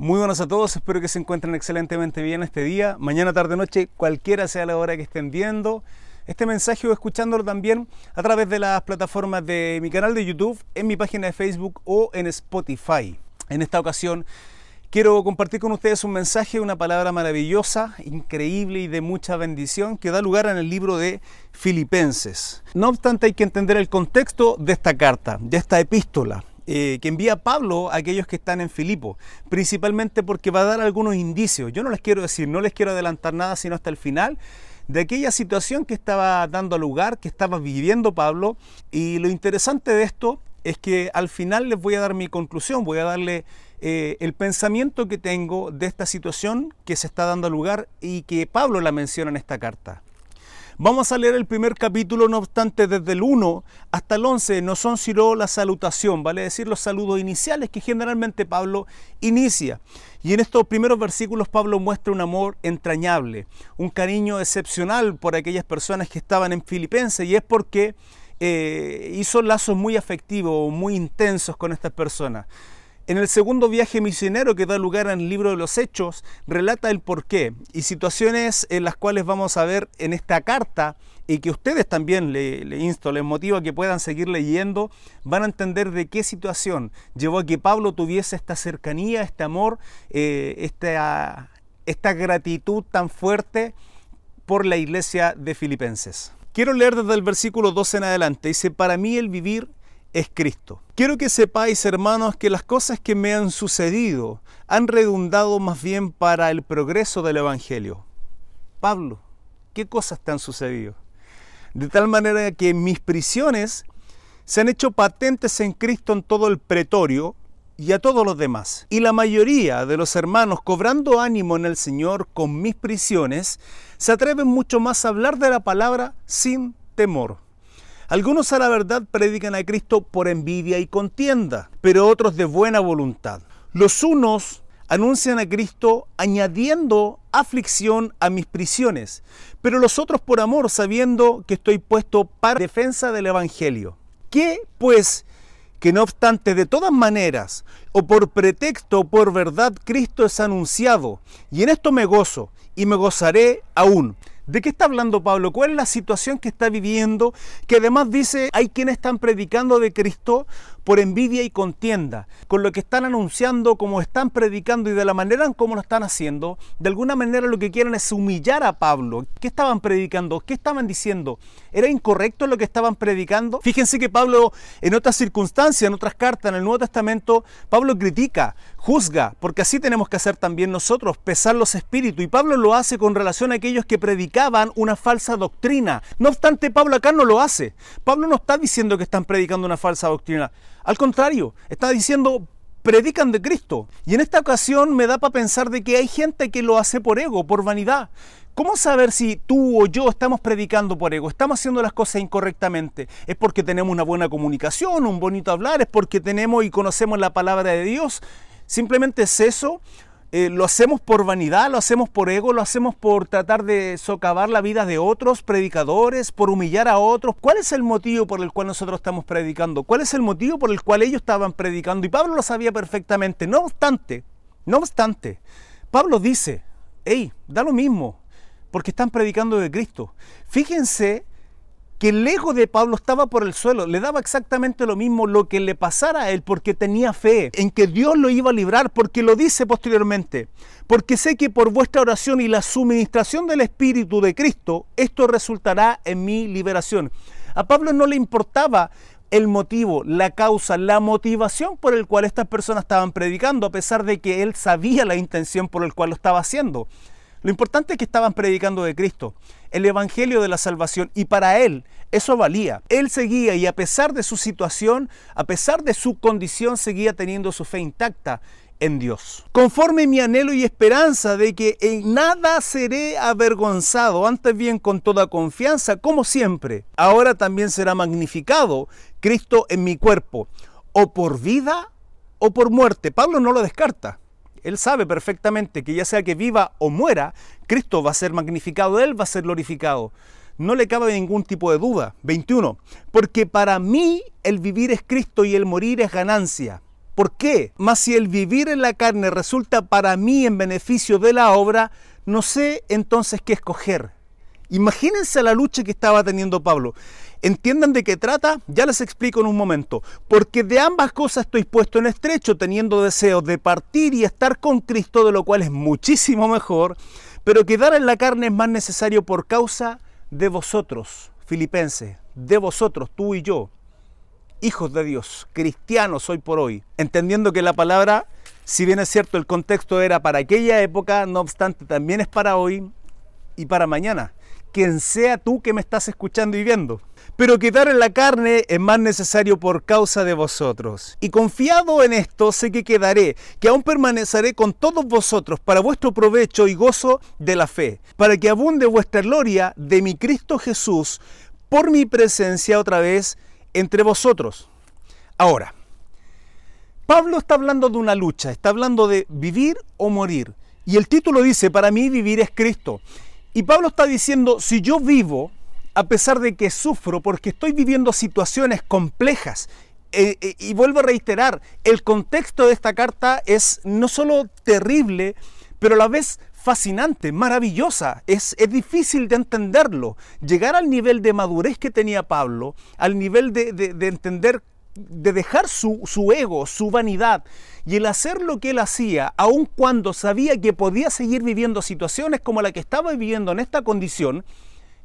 Muy buenas a todos, espero que se encuentren excelentemente bien este día, mañana, tarde, noche, cualquiera sea la hora que estén viendo este mensaje o escuchándolo también a través de las plataformas de mi canal de YouTube, en mi página de Facebook o en Spotify. En esta ocasión quiero compartir con ustedes un mensaje, una palabra maravillosa, increíble y de mucha bendición que da lugar en el libro de Filipenses. No obstante hay que entender el contexto de esta carta, de esta epístola. Eh, que envía Pablo a aquellos que están en Filipo, principalmente porque va a dar algunos indicios. Yo no les quiero decir, no les quiero adelantar nada sino hasta el final de aquella situación que estaba dando lugar, que estaba viviendo Pablo. Y lo interesante de esto es que al final les voy a dar mi conclusión, voy a darle eh, el pensamiento que tengo de esta situación que se está dando lugar y que Pablo la menciona en esta carta. Vamos a leer el primer capítulo, no obstante, desde el 1 hasta el 11 no son sino la salutación, vale decir los saludos iniciales que generalmente Pablo inicia. Y en estos primeros versículos Pablo muestra un amor entrañable, un cariño excepcional por aquellas personas que estaban en Filipenses y es porque eh, hizo lazos muy afectivos, muy intensos con estas personas. En el segundo viaje misionero que da lugar el libro de los Hechos, relata el porqué y situaciones en las cuales vamos a ver en esta carta y que ustedes también le, le insto, les motivo a que puedan seguir leyendo, van a entender de qué situación llevó a que Pablo tuviese esta cercanía, este amor, eh, esta, esta gratitud tan fuerte por la iglesia de Filipenses. Quiero leer desde el versículo 12 en adelante. Dice, para mí el vivir es Cristo. Quiero que sepáis, hermanos, que las cosas que me han sucedido han redundado más bien para el progreso del Evangelio. Pablo, ¿qué cosas te han sucedido? De tal manera que mis prisiones se han hecho patentes en Cristo en todo el pretorio y a todos los demás. Y la mayoría de los hermanos, cobrando ánimo en el Señor con mis prisiones, se atreven mucho más a hablar de la palabra sin temor. Algunos a la verdad predican a Cristo por envidia y contienda, pero otros de buena voluntad. Los unos anuncian a Cristo añadiendo aflicción a mis prisiones, pero los otros por amor, sabiendo que estoy puesto para defensa del Evangelio. ¿Qué, pues, que no obstante de todas maneras, o por pretexto o por verdad, Cristo es anunciado, y en esto me gozo, y me gozaré aún, ¿De qué está hablando Pablo? ¿Cuál es la situación que está viviendo? Que además dice, hay quienes están predicando de Cristo por envidia y contienda, con lo que están anunciando, como están predicando y de la manera en cómo lo están haciendo, de alguna manera lo que quieren es humillar a Pablo. ¿Qué estaban predicando? ¿Qué estaban diciendo? ¿Era incorrecto lo que estaban predicando? Fíjense que Pablo en otras circunstancias, en otras cartas, en el Nuevo Testamento, Pablo critica, juzga, porque así tenemos que hacer también nosotros, pesar los espíritus. Y Pablo lo hace con relación a aquellos que predicaban una falsa doctrina. No obstante, Pablo acá no lo hace. Pablo no está diciendo que están predicando una falsa doctrina. Al contrario, está diciendo, predican de Cristo. Y en esta ocasión me da para pensar de que hay gente que lo hace por ego, por vanidad. ¿Cómo saber si tú o yo estamos predicando por ego? ¿Estamos haciendo las cosas incorrectamente? ¿Es porque tenemos una buena comunicación, un bonito hablar? ¿Es porque tenemos y conocemos la palabra de Dios? ¿Simplemente es eso? Eh, lo hacemos por vanidad, lo hacemos por ego, lo hacemos por tratar de socavar la vida de otros predicadores, por humillar a otros. ¿Cuál es el motivo por el cual nosotros estamos predicando? ¿Cuál es el motivo por el cual ellos estaban predicando? Y Pablo lo sabía perfectamente. No obstante, no obstante, Pablo dice, hey, da lo mismo, porque están predicando de Cristo. Fíjense que el ego de Pablo estaba por el suelo, le daba exactamente lo mismo lo que le pasara a él porque tenía fe en que Dios lo iba a librar, porque lo dice posteriormente, porque sé que por vuestra oración y la suministración del Espíritu de Cristo, esto resultará en mi liberación. A Pablo no le importaba el motivo, la causa, la motivación por el cual estas personas estaban predicando, a pesar de que él sabía la intención por el cual lo estaba haciendo. Lo importante es que estaban predicando de Cristo, el Evangelio de la salvación, y para él eso valía. Él seguía y a pesar de su situación, a pesar de su condición, seguía teniendo su fe intacta en Dios. Conforme mi anhelo y esperanza de que en nada seré avergonzado, antes bien con toda confianza, como siempre, ahora también será magnificado Cristo en mi cuerpo, o por vida o por muerte. Pablo no lo descarta. Él sabe perfectamente que ya sea que viva o muera, Cristo va a ser magnificado, Él va a ser glorificado. No le cabe ningún tipo de duda. 21. Porque para mí el vivir es Cristo y el morir es ganancia. ¿Por qué? Más si el vivir en la carne resulta para mí en beneficio de la obra, no sé entonces qué escoger. Imagínense la lucha que estaba teniendo Pablo. ¿Entiendan de qué trata? Ya les explico en un momento. Porque de ambas cosas estoy puesto en estrecho, teniendo deseos de partir y estar con Cristo, de lo cual es muchísimo mejor, pero quedar en la carne es más necesario por causa de vosotros, filipenses, de vosotros, tú y yo, hijos de Dios, cristianos hoy por hoy, entendiendo que la palabra, si bien es cierto el contexto era para aquella época, no obstante también es para hoy y para mañana quien sea tú que me estás escuchando y viendo. Pero quedar en la carne es más necesario por causa de vosotros. Y confiado en esto, sé que quedaré, que aún permaneceré con todos vosotros para vuestro provecho y gozo de la fe, para que abunde vuestra gloria de mi Cristo Jesús por mi presencia otra vez entre vosotros. Ahora, Pablo está hablando de una lucha, está hablando de vivir o morir. Y el título dice, para mí vivir es Cristo. Y Pablo está diciendo, si yo vivo, a pesar de que sufro, porque estoy viviendo situaciones complejas, eh, eh, y vuelvo a reiterar, el contexto de esta carta es no solo terrible, pero a la vez fascinante, maravillosa. Es, es, difícil de entenderlo. Llegar al nivel de madurez que tenía Pablo, al nivel de, de, de entender de dejar su, su, ego, su vanidad y el hacer lo que él hacía, aun cuando sabía que podía seguir viviendo situaciones como la que estaba viviendo en esta condición,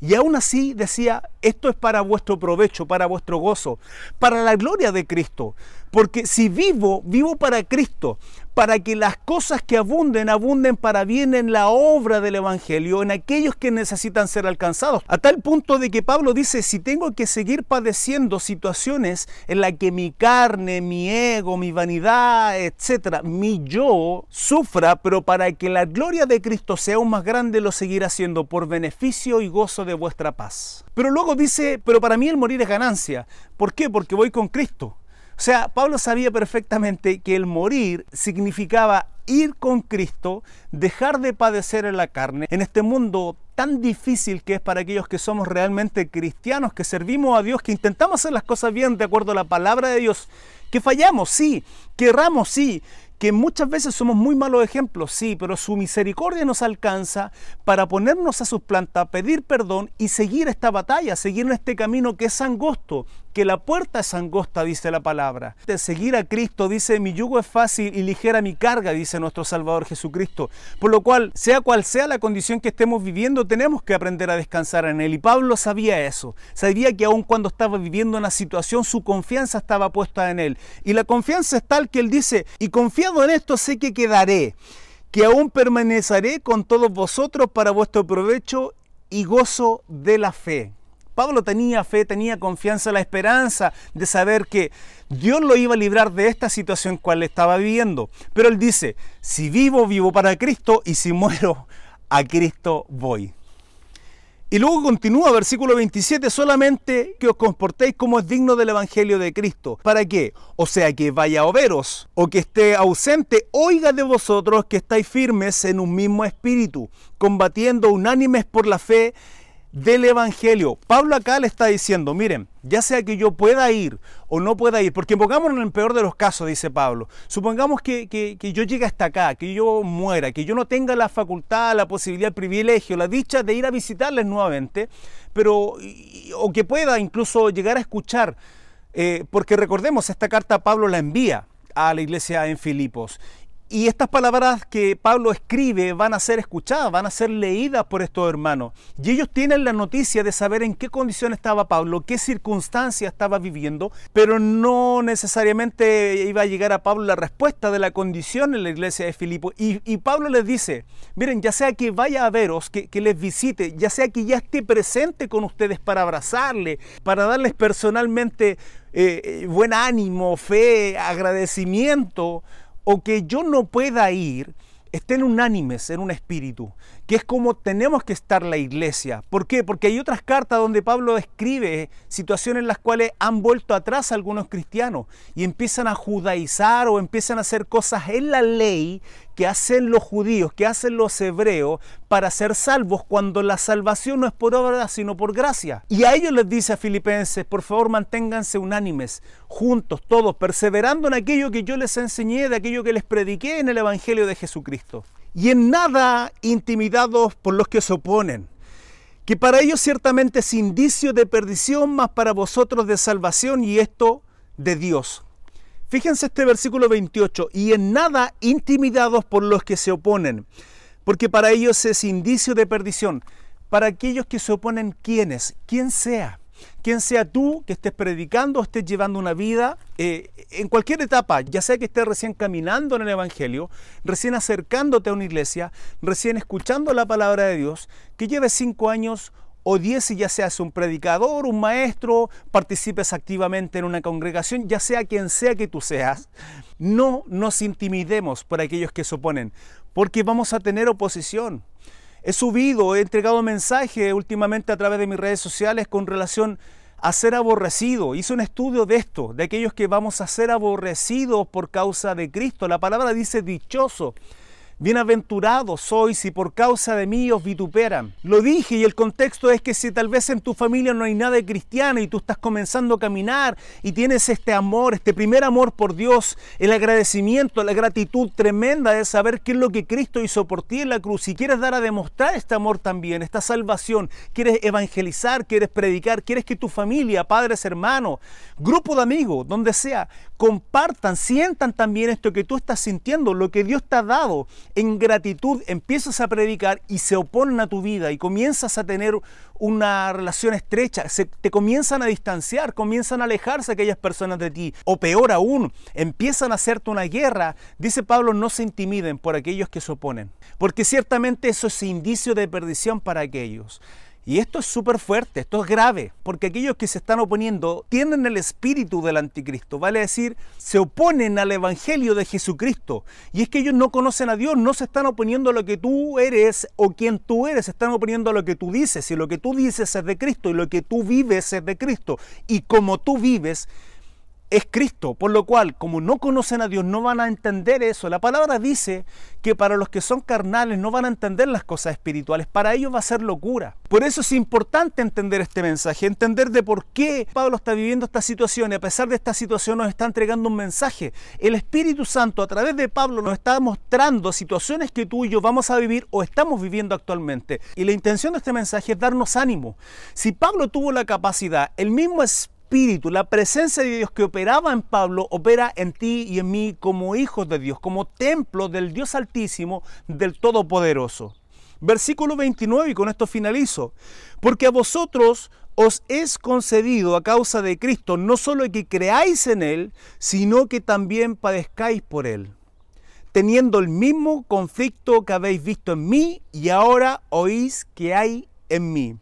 y aún así decía, esto es para vuestro provecho, para vuestro gozo, para la gloria de Cristo. Porque si vivo, vivo para Cristo, para que las cosas que abunden, abunden para bien en la obra del Evangelio, en aquellos que necesitan ser alcanzados. A tal punto de que Pablo dice, si tengo que seguir padeciendo situaciones en las que mi carne, mi ego, mi vanidad, etcétera, mi yo sufra, pero para que la gloria de Cristo sea aún más grande, lo seguirá haciendo por beneficio y gozo de vuestra paz. Pero luego dice, pero para mí el morir es ganancia. ¿Por qué? Porque voy con Cristo. O sea, Pablo sabía perfectamente que el morir significaba ir con Cristo, dejar de padecer en la carne, en este mundo tan difícil que es para aquellos que somos realmente cristianos, que servimos a Dios, que intentamos hacer las cosas bien de acuerdo a la palabra de Dios, que fallamos, sí, que erramos, sí, que muchas veces somos muy malos ejemplos, sí, pero su misericordia nos alcanza para ponernos a sus plantas, pedir perdón y seguir esta batalla, seguir este camino que es angosto, que la puerta es angosta, dice la palabra. De seguir a Cristo, dice, mi yugo es fácil y ligera mi carga, dice nuestro Salvador Jesucristo. Por lo cual, sea cual sea la condición que estemos viviendo, tenemos que aprender a descansar en Él. Y Pablo sabía eso, sabía que aun cuando estaba viviendo una situación, su confianza estaba puesta en Él. Y la confianza es tal que Él dice, y confiado en esto sé que quedaré, que aún permaneceré con todos vosotros para vuestro provecho y gozo de la fe. Pablo tenía fe, tenía confianza, la esperanza de saber que Dios lo iba a librar de esta situación cual estaba viviendo. Pero él dice, si vivo, vivo para Cristo y si muero, a Cristo voy. Y luego continúa versículo 27, solamente que os comportéis como es digno del Evangelio de Cristo. ¿Para qué? O sea, que vaya a veros o que esté ausente, oiga de vosotros que estáis firmes en un mismo espíritu, combatiendo unánimes por la fe del Evangelio. Pablo acá le está diciendo, miren, ya sea que yo pueda ir o no pueda ir, porque pongámonos en el peor de los casos, dice Pablo, supongamos que, que, que, yo llegue hasta acá, que yo muera, que yo no tenga la facultad, la posibilidad, el privilegio, la dicha de ir a visitarles nuevamente, pero, o que pueda incluso llegar a escuchar, eh, porque recordemos, esta carta Pablo la envía a la iglesia en Filipos y estas palabras que Pablo escribe van a ser escuchadas, van a ser leídas por estos hermanos. Y ellos tienen la noticia de saber en qué condición estaba Pablo, qué circunstancia estaba viviendo, pero no necesariamente iba a llegar a Pablo la respuesta de la condición en la iglesia de Filipo. Y, Pablo les dice, miren, ya sea que vaya a veros, que, que les visite, ya sea que ya esté presente con ustedes para abrazarle, para darles personalmente eh, buen ánimo, fe, agradecimiento, o que yo no pueda ir, estén unánimes en un espíritu, que es como tenemos que estar la iglesia. ¿Por qué? Porque hay otras cartas donde Pablo escribe situaciones en las cuales han vuelto atrás algunos cristianos y empiezan a judaizar o empiezan a hacer cosas en la ley que hacen los judíos, que hacen los hebreos para ser salvos cuando la salvación no es por obra sino por gracia. Y a ellos les dice a Filipenses, por favor manténganse unánimes, juntos, todos, perseverando en aquello que yo les enseñé, de aquello que les prediqué en el Evangelio de Jesucristo. Y en nada intimidados por los que se oponen que para ellos ciertamente es indicio de perdición, mas para vosotros de salvación, y esto de Dios. Fíjense este versículo 28, y en nada intimidados por los que se oponen, porque para ellos es indicio de perdición. Para aquellos que se oponen, ¿quiénes? ¿Quién sea? quien sea tú que estés predicando, estés llevando una vida eh, en cualquier etapa, ya sea que estés recién caminando en el Evangelio, recién acercándote a una iglesia, recién escuchando la palabra de Dios, que lleves cinco años o diez y ya seas un predicador, un maestro, participes activamente en una congregación, ya sea quien sea que tú seas, no nos intimidemos por aquellos que se oponen, porque vamos a tener oposición. He subido, he entregado mensajes últimamente a través de mis redes sociales con relación a ser aborrecido. Hice un estudio de esto, de aquellos que vamos a ser aborrecidos por causa de Cristo. La palabra dice dichoso. Bienaventurados sois si por causa de mí os vituperan. Lo dije y el contexto es que si tal vez en tu familia no hay nada de cristiano y tú estás comenzando a caminar y tienes este amor, este primer amor por Dios, el agradecimiento, la gratitud tremenda de saber qué es lo que Cristo hizo por ti en la cruz y quieres dar a demostrar este amor también, esta salvación, quieres evangelizar, quieres predicar, quieres que tu familia, padres, hermanos, grupo de amigos, donde sea, compartan, sientan también esto que tú estás sintiendo, lo que Dios te ha dado en gratitud empiezas a predicar y se oponen a tu vida y comienzas a tener una relación estrecha, se, te comienzan a distanciar, comienzan a alejarse aquellas personas de ti, o peor aún, empiezan a hacerte una guerra, dice Pablo, no se intimiden por aquellos que se oponen, porque ciertamente eso es indicio de perdición para aquellos. Y esto es súper fuerte, esto es grave, porque aquellos que se están oponiendo tienen el espíritu del anticristo, vale decir, se oponen al evangelio de Jesucristo. Y es que ellos no conocen a Dios, no se están oponiendo a lo que tú eres o quien tú eres, se están oponiendo a lo que tú dices. Y lo que tú dices es de Cristo y lo que tú vives es de Cristo. Y como tú vives, es Cristo, por lo cual, como no conocen a Dios, no van a entender eso. La palabra dice que para los que son carnales no van a entender las cosas espirituales, para ellos va a ser locura. Por eso es importante entender este mensaje, entender de por qué Pablo está viviendo esta situación y a pesar de esta situación nos está entregando un mensaje. El Espíritu Santo a través de Pablo nos está mostrando situaciones que tú y yo vamos a vivir o estamos viviendo actualmente. Y la intención de este mensaje es darnos ánimo. Si Pablo tuvo la capacidad, el mismo Espíritu, La presencia de Dios que operaba en Pablo, opera en ti y en mí como hijos de Dios, como templo del Dios Altísimo, del Todopoderoso. Versículo 29 y con esto finalizo. Porque a vosotros os es concedido a causa de Cristo no solo que creáis en Él, sino que también padezcáis por Él, teniendo el mismo conflicto que habéis visto en mí y ahora oís que hay en mí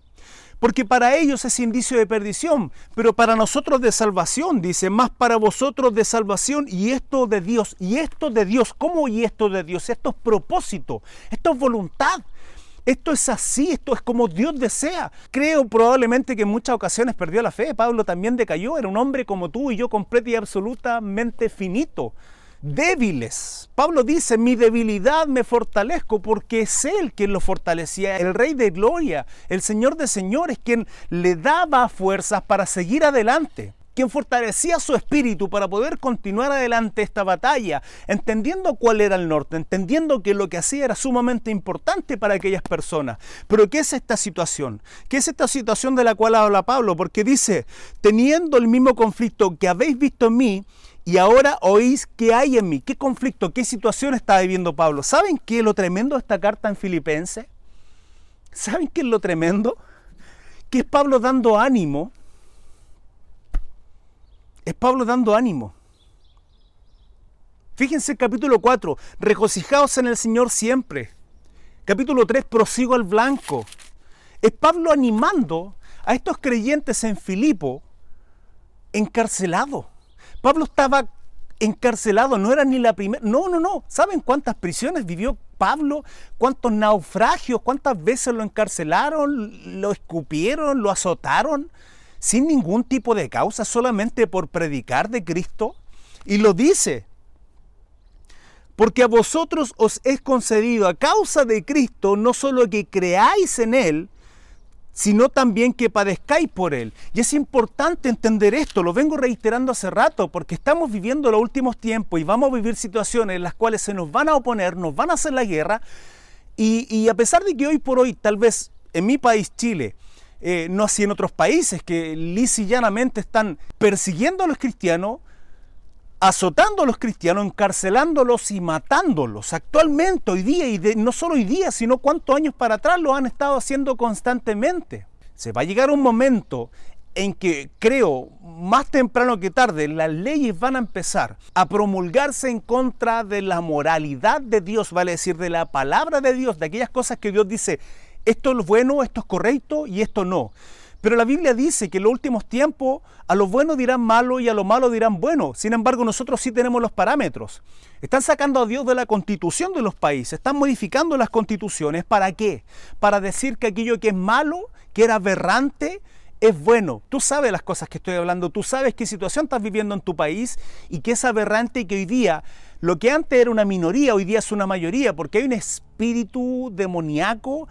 porque para ellos es indicio de perdición, pero para nosotros de salvación, dice, más para vosotros de salvación y esto de Dios. ¿Y esto de Dios? ¿Cómo y esto de Dios? Esto es propósito, esto es voluntad. Esto es así, esto es como Dios desea. Creo probablemente que en muchas ocasiones perdió la fe. Pablo también decayó, era un hombre como tú y yo completo y absolutamente finito débiles. Pablo dice, mi debilidad me fortalezco porque es Él quien lo fortalecía, el Rey de Gloria, el Señor de Señores, quien le daba fuerzas para seguir adelante quien fortalecía su espíritu para poder continuar adelante esta batalla, entendiendo cuál era el norte, entendiendo que lo que hacía era sumamente importante para aquellas personas. Pero ¿qué es esta situación? ¿Qué es esta situación de la cual habla Pablo? Porque dice, teniendo el mismo conflicto que habéis visto en mí, y ahora oís qué hay en mí, qué conflicto, qué situación está viviendo Pablo. ¿Saben qué es lo tremendo de esta carta en Filipenses? ¿Saben qué es lo tremendo? Que es Pablo dando ánimo. Es Pablo dando ánimo. Fíjense el capítulo 4, regocijaos en el Señor siempre. Capítulo 3, prosigo al blanco. Es Pablo animando a estos creyentes en Filipo encarcelados Pablo estaba encarcelado, no era ni la primera. No, no, no. ¿Saben cuántas prisiones vivió Pablo? ¿Cuántos naufragios? ¿Cuántas veces lo encarcelaron? ¿Lo escupieron? ¿Lo azotaron? Sin ningún tipo de causa, solamente por predicar de Cristo. Y lo dice. Porque a vosotros os es concedido a causa de Cristo no solo que creáis en Él, sino también que padezcáis por Él. Y es importante entender esto, lo vengo reiterando hace rato, porque estamos viviendo los últimos tiempos y vamos a vivir situaciones en las cuales se nos van a oponer, nos van a hacer la guerra, y, a pesar de que hoy por hoy, tal vez en mi país, Chile, eh, no así en otros países que llanamente están persiguiendo a los cristianos, azotando a los cristianos, encarcelándolos y matándolos. Actualmente, hoy día, y no solo hoy día, sino cuántos años para atrás lo han estado haciendo constantemente. Se va a llegar un momento en que creo, más temprano que tarde, las leyes van a empezar a promulgarse en contra de la moralidad de Dios, vale decir, de la palabra de Dios, de aquellas cosas que Dios dice, esto es bueno, esto es correcto y esto no. Pero la Biblia dice que en los últimos tiempos a lo bueno dirán malo y a lo malo dirán bueno. Sin embargo, nosotros sí tenemos los parámetros. Están sacando a Dios de la constitución de los países, están modificando las constituciones. ¿Para qué? Para decir que aquello que es malo, que era aberrante, es bueno. Tú sabes las cosas que estoy hablando, tú sabes qué situación estás viviendo en tu país y que es aberrante y que hoy día lo que antes era una minoría, hoy día es una mayoría, porque hay un espíritu demoníaco,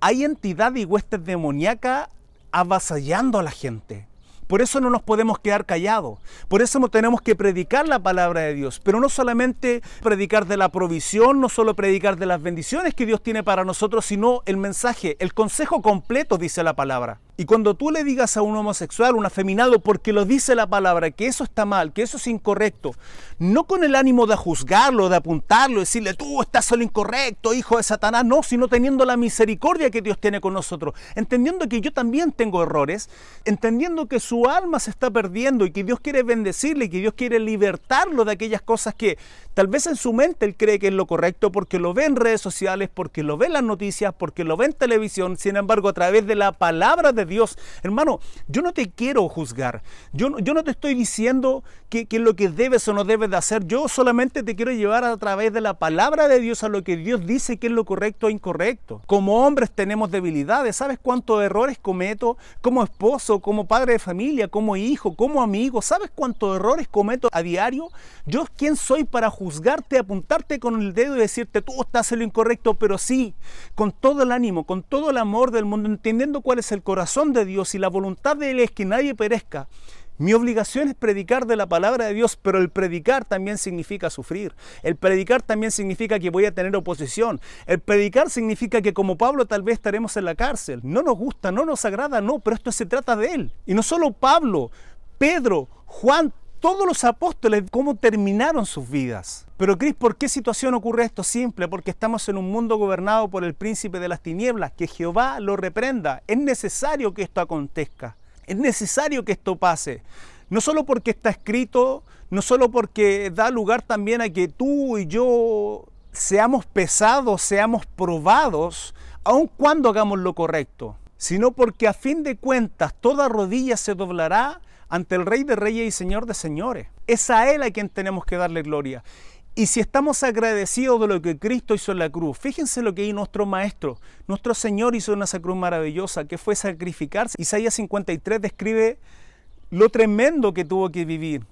hay entidad y huestes demoníacas avasallando a la gente. Por eso no nos podemos quedar callados. Por eso tenemos que predicar la palabra de Dios. Pero no solamente predicar de la provisión, no solo predicar de las bendiciones que Dios tiene para nosotros, sino el mensaje, el consejo completo, dice la palabra. Y cuando tú le digas a un homosexual, un afeminado, porque lo dice la palabra, que eso está mal, que eso es incorrecto, no con el ánimo de juzgarlo, de apuntarlo, decirle, tú estás solo incorrecto, hijo de Satanás, no, sino teniendo la misericordia que Dios tiene con nosotros, entendiendo que yo también tengo errores, entendiendo que su alma se está perdiendo y que Dios quiere bendecirle y que Dios quiere libertarlo de aquellas cosas que tal vez en su mente él cree que es lo correcto porque lo ve en redes sociales, porque lo ve en las noticias, porque lo ve en televisión, sin embargo a través de la palabra de Dios. Hermano, yo no te quiero juzgar. Yo, yo no te estoy diciendo que, que lo que debes o no debes de hacer. Yo solamente te quiero llevar a través de la palabra de Dios a lo que Dios dice que es lo correcto e incorrecto. Como hombres tenemos debilidades. ¿Sabes cuántos errores cometo como esposo, como padre de familia, como hijo, como amigo? ¿Sabes cuántos errores cometo a diario? Yo, ¿quién soy para juzgarte, apuntarte con el dedo y decirte tú estás en lo incorrecto? Pero sí, con todo el ánimo, con todo el amor del mundo, entendiendo cuál es el corazón de Dios y la voluntad de Él es que nadie perezca, mi obligación es predicar de la palabra de Dios, pero el predicar también significa sufrir. El predicar también significa que voy a tener oposición. El predicar significa que como Pablo tal vez estaremos en la cárcel. No nos gusta, no nos agrada, no, pero esto se trata de Él. Y no solo Pablo, Pedro, Juan, todos los apóstoles, cómo terminaron sus vidas. Pero Cris, ¿por qué situación ocurre esto? Simple, porque estamos en un mundo gobernado por el príncipe de las tinieblas, que Jehová lo reprenda. Es necesario que esto acontezca, es necesario que esto pase. No solo porque está escrito, no solo porque da lugar también a que tú y yo seamos pesados, seamos probados, aun cuando hagamos lo correcto, sino porque a fin de cuentas toda rodilla se doblará ante el Rey de Reyes y Señor de Señores. Es a Él a quien tenemos que darle gloria. Y si estamos agradecidos de lo que Cristo hizo en la cruz, fíjense lo que hizo nuestro Maestro. Nuestro Señor hizo una cruz maravillosa que fue sacrificarse. Isaías 53 describe lo tremendo que tuvo que vivir.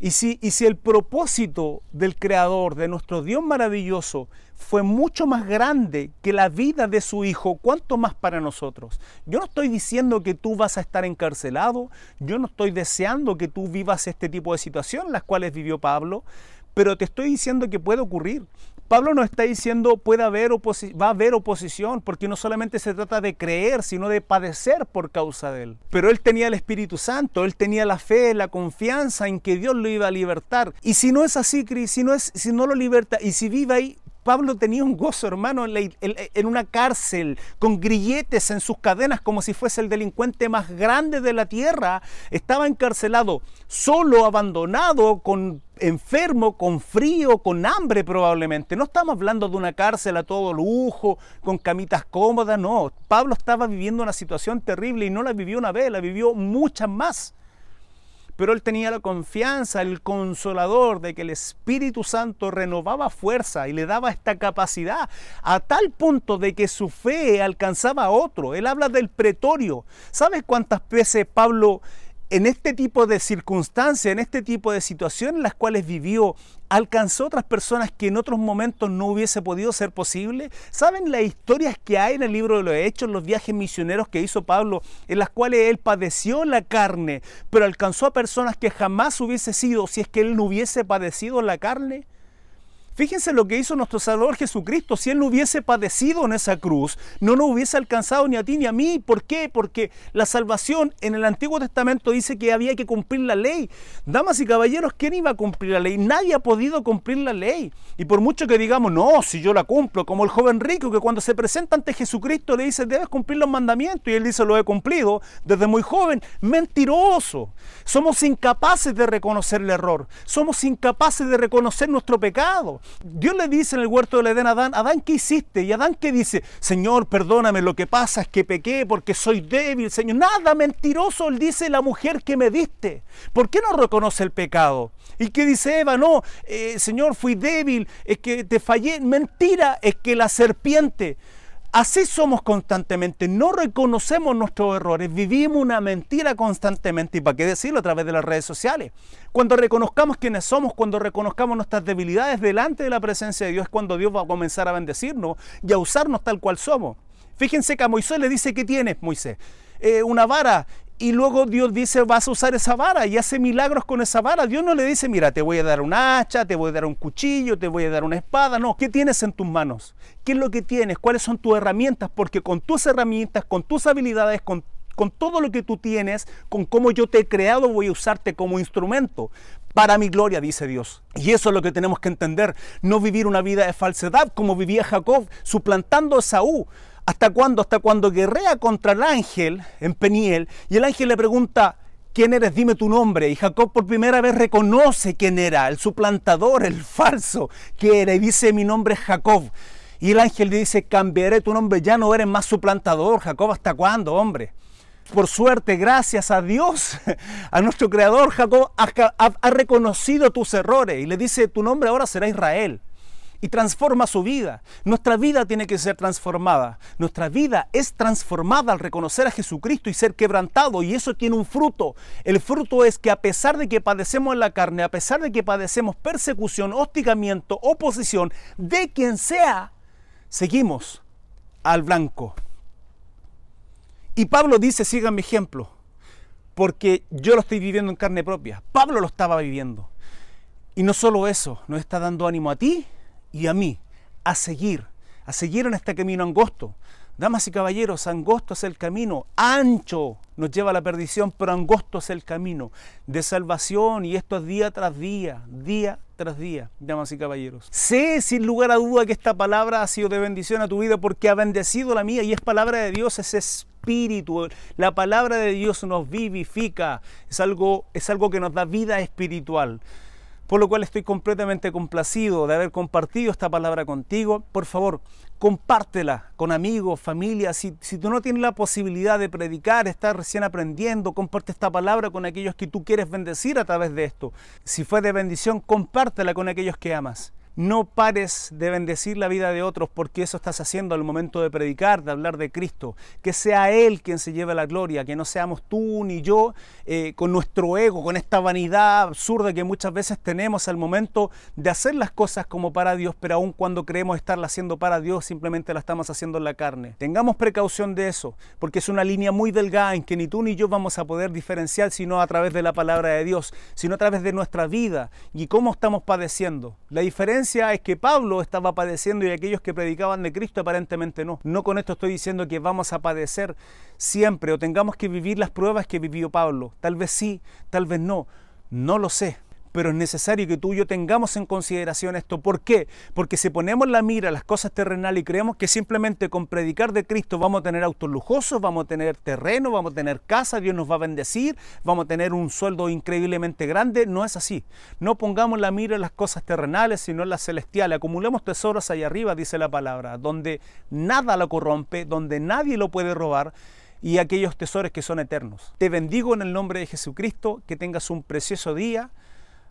Y si, y si el propósito del Creador, de nuestro Dios maravilloso, fue mucho más grande que la vida de su hijo, ¿cuánto más para nosotros? Yo no estoy diciendo que tú vas a estar encarcelado, yo no estoy deseando que tú vivas este tipo de situaciones, las cuales vivió Pablo, pero te estoy diciendo que puede ocurrir. Pablo no está diciendo puede haber va a haber oposición, porque no solamente se trata de creer, sino de padecer por causa de él. Pero él tenía el Espíritu Santo, él tenía la fe, la confianza en que Dios lo iba a libertar. Y si no es así, si no, es, si no lo liberta, y si vive ahí, Pablo tenía un gozo, hermano, en, una cárcel, con grilletes en sus cadenas, como si fuese el delincuente más grande de la tierra. Estaba encarcelado, solo, abandonado, con enfermo, con frío, con hambre probablemente. No estamos hablando de una cárcel a todo lujo, con camitas cómodas, no. Pablo estaba viviendo una situación terrible y no la vivió una vez, la vivió muchas más pero él tenía la confianza, el consolador de que el Espíritu Santo renovaba fuerza y le daba esta capacidad a tal punto de que su fe alcanzaba a otro. Él habla del pretorio. ¿Sabes cuántas veces Pablo en este tipo de circunstancias, en este tipo de situaciones en las cuales vivió, alcanzó otras personas que en otros momentos no hubiese podido ser posible? ¿Saben las historias que hay en el libro de los Hechos, los viajes misioneros que hizo Pablo, en las cuales él padeció la carne, pero alcanzó a personas que jamás hubiese sido si es que él no hubiese padecido la carne? Fíjense lo que hizo nuestro Salvador Jesucristo. Si Él no hubiese padecido en esa cruz, no nos hubiese alcanzado ni a ti ni a mí. ¿Por qué? Porque la salvación en el Antiguo Testamento dice que había que cumplir la ley. Damas y caballeros, ¿quién iba a cumplir la ley? Nadie ha podido cumplir la ley. Y por mucho que digamos, no, si yo la cumplo, como el joven rico que cuando se presenta ante Jesucristo le dice, debes cumplir los mandamientos. Y Él dice, lo he cumplido desde muy joven. Mentiroso. Somos incapaces de reconocer el error. Somos incapaces de reconocer nuestro pecado. Dios le dice en el huerto del Edén a Adán, Adán, ¿qué hiciste? Y Adán ¿qué dice, Señor, perdóname, lo que pasa es que pequé porque soy débil, Señor. Nada, mentiroso, él dice la mujer que me diste. ¿Por qué no reconoce el pecado? ¿Y qué dice Eva? No, eh, Señor, fui débil, es que te fallé. Mentira, es que la serpiente Así somos constantemente, no reconocemos nuestros errores, vivimos una mentira constantemente. ¿Y para qué decirlo a través de las redes sociales? Cuando reconozcamos quiénes somos, cuando reconozcamos nuestras debilidades delante de la presencia de Dios, es cuando Dios va a comenzar a bendecirnos y a usarnos tal cual somos. Fíjense que a Moisés le dice, ¿qué tienes, Moisés? Eh, una vara y luego Dios dice, vas a usar esa vara y hace milagros con esa vara. Dios no le dice, mira, te voy a dar un hacha, te voy a dar un cuchillo, te voy a dar una espada. No, ¿qué tienes en tus manos? ¿Qué es lo que tienes? ¿Cuáles son tus herramientas? Porque con tus herramientas, con tus habilidades, con, con todo lo que tú tienes, con cómo yo te he creado, voy a usarte como instrumento para mi gloria, dice Dios. Y eso es lo que tenemos que entender. No vivir una vida de falsedad como vivía Jacob, suplantando a Saúl. ¿Hasta cuándo? Hasta cuando guerrea contra el ángel en Peniel y el ángel le pregunta, ¿quién eres? Dime tu nombre. Y Jacob por primera vez reconoce quién era, el suplantador, el falso que era, y dice, mi nombre es Jacob. Y el ángel le dice, cambiaré tu nombre, ya no eres más suplantador, Jacob, ¿hasta cuándo, hombre? Por suerte, gracias a Dios, a nuestro Creador, Jacob ha, ha reconocido tus errores y le dice, tu nombre ahora será Israel y transforma su vida. Nuestra vida tiene que ser transformada. Nuestra vida es transformada al reconocer a Jesucristo y ser quebrantado y eso tiene un fruto. El fruto es que a pesar de que padecemos en la carne, a pesar de que padecemos persecución, hostigamiento, oposición, de quien sea, seguimos al blanco. Y Pablo dice, sigan mi ejemplo, porque yo lo estoy viviendo en carne propia. Pablo lo estaba viviendo. Y no solo eso, nos está dando ánimo a ti y a mí a seguir, a seguir en este camino angosto. Damas y caballeros, angosto es el camino, ancho nos lleva a la perdición, pero angosto es el camino de salvación y esto es día tras día, día tras día, damas y caballeros. Sé sin lugar a duda que esta palabra ha sido de bendición a tu vida porque ha bendecido la mía y es palabra de Dios, es espíritu. La palabra de Dios nos vivifica, es algo, es algo que nos da vida espiritual por lo cual estoy completamente complacido de haber compartido esta palabra contigo. Por favor, compártela con amigos, familia. Si, si tú no tienes la posibilidad de predicar, estás recién aprendiendo, comparte esta palabra con aquellos que tú quieres bendecir a través de esto. Si fue de bendición, compártela con aquellos que amas. No pares de bendecir la vida de otros porque eso estás haciendo al momento de predicar, de hablar de Cristo. Que sea Él quien se lleve la gloria, que no seamos tú ni yo eh, con nuestro ego, con esta vanidad absurda que muchas veces tenemos al momento de hacer las cosas como para Dios, pero aun cuando creemos estarla haciendo para Dios, simplemente la estamos haciendo en la carne. Tengamos precaución de eso, porque es una línea muy delgada en que ni tú ni yo vamos a poder diferenciar sino a través de la palabra de Dios, sino a través de nuestra vida y cómo estamos padeciendo. La diferencia es que Pablo estaba padeciendo y aquellos que predicaban de Cristo aparentemente no. No con esto estoy diciendo que vamos a padecer siempre o tengamos que vivir las pruebas que vivió Pablo. Tal vez sí, tal vez no. No lo sé pero es necesario que tú y yo tengamos en consideración esto. ¿Por qué? Porque si ponemos la mira a las cosas terrenales y creemos que simplemente con predicar de Cristo vamos a tener autos lujosos, vamos a tener terreno, vamos a tener casa, Dios nos va a bendecir, vamos a tener un sueldo increíblemente grande, no es así. No pongamos la mira en las cosas terrenales, sino en las celestiales. Acumulemos tesoros allá arriba, dice la palabra, donde nada lo corrompe, donde nadie lo puede robar y aquellos tesoros que son eternos. Te bendigo en el nombre de Jesucristo, que tengas un precioso día